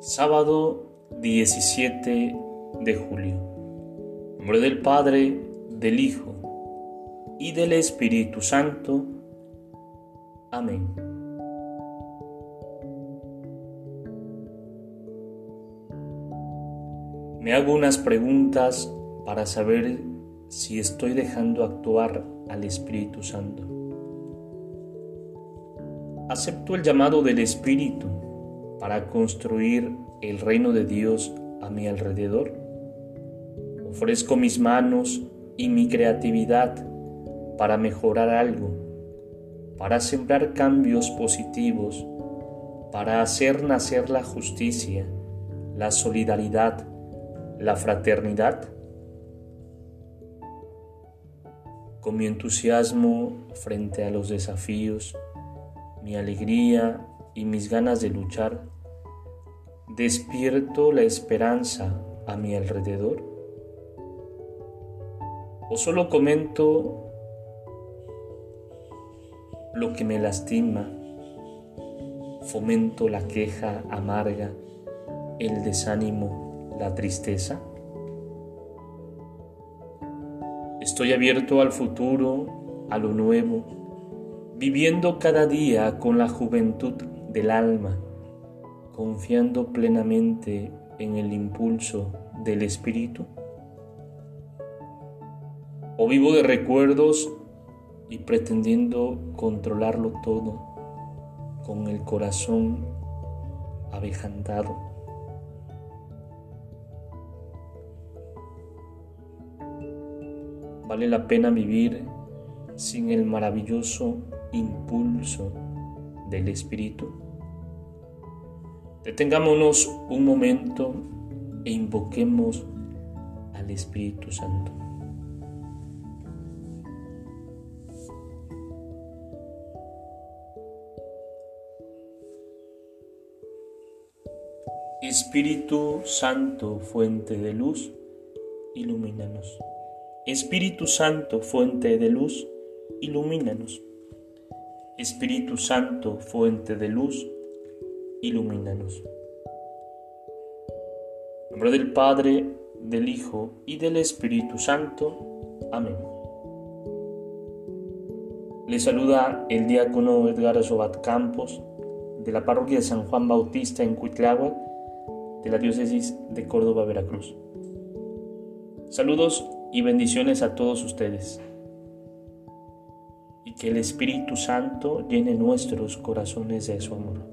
Sábado 17 de julio. En nombre del Padre, del Hijo y del Espíritu Santo. Amén. Me hago unas preguntas para saber si estoy dejando actuar al Espíritu Santo. Acepto el llamado del Espíritu para construir el reino de Dios a mi alrededor. Ofrezco mis manos y mi creatividad para mejorar algo, para sembrar cambios positivos, para hacer nacer la justicia, la solidaridad, la fraternidad. Con mi entusiasmo frente a los desafíos, mi alegría y mis ganas de luchar, ¿Despierto la esperanza a mi alrededor? ¿O solo comento lo que me lastima? ¿Fomento la queja amarga, el desánimo, la tristeza? Estoy abierto al futuro, a lo nuevo, viviendo cada día con la juventud del alma confiando plenamente en el impulso del Espíritu? ¿O vivo de recuerdos y pretendiendo controlarlo todo con el corazón avejantado? ¿Vale la pena vivir sin el maravilloso impulso del Espíritu? Detengámonos un momento e invoquemos al Espíritu Santo. Espíritu Santo, fuente de luz, ilumínanos. Espíritu Santo, fuente de luz, ilumínanos. Espíritu Santo, fuente de luz, ilumínanos. En nombre del Padre, del Hijo y del Espíritu Santo. Amén. Le saluda el diácono Edgar Sobat Campos de la parroquia de San Juan Bautista en Cuitláhuac de la diócesis de Córdoba, Veracruz. Saludos y bendiciones a todos ustedes. Y que el Espíritu Santo llene nuestros corazones de su amor.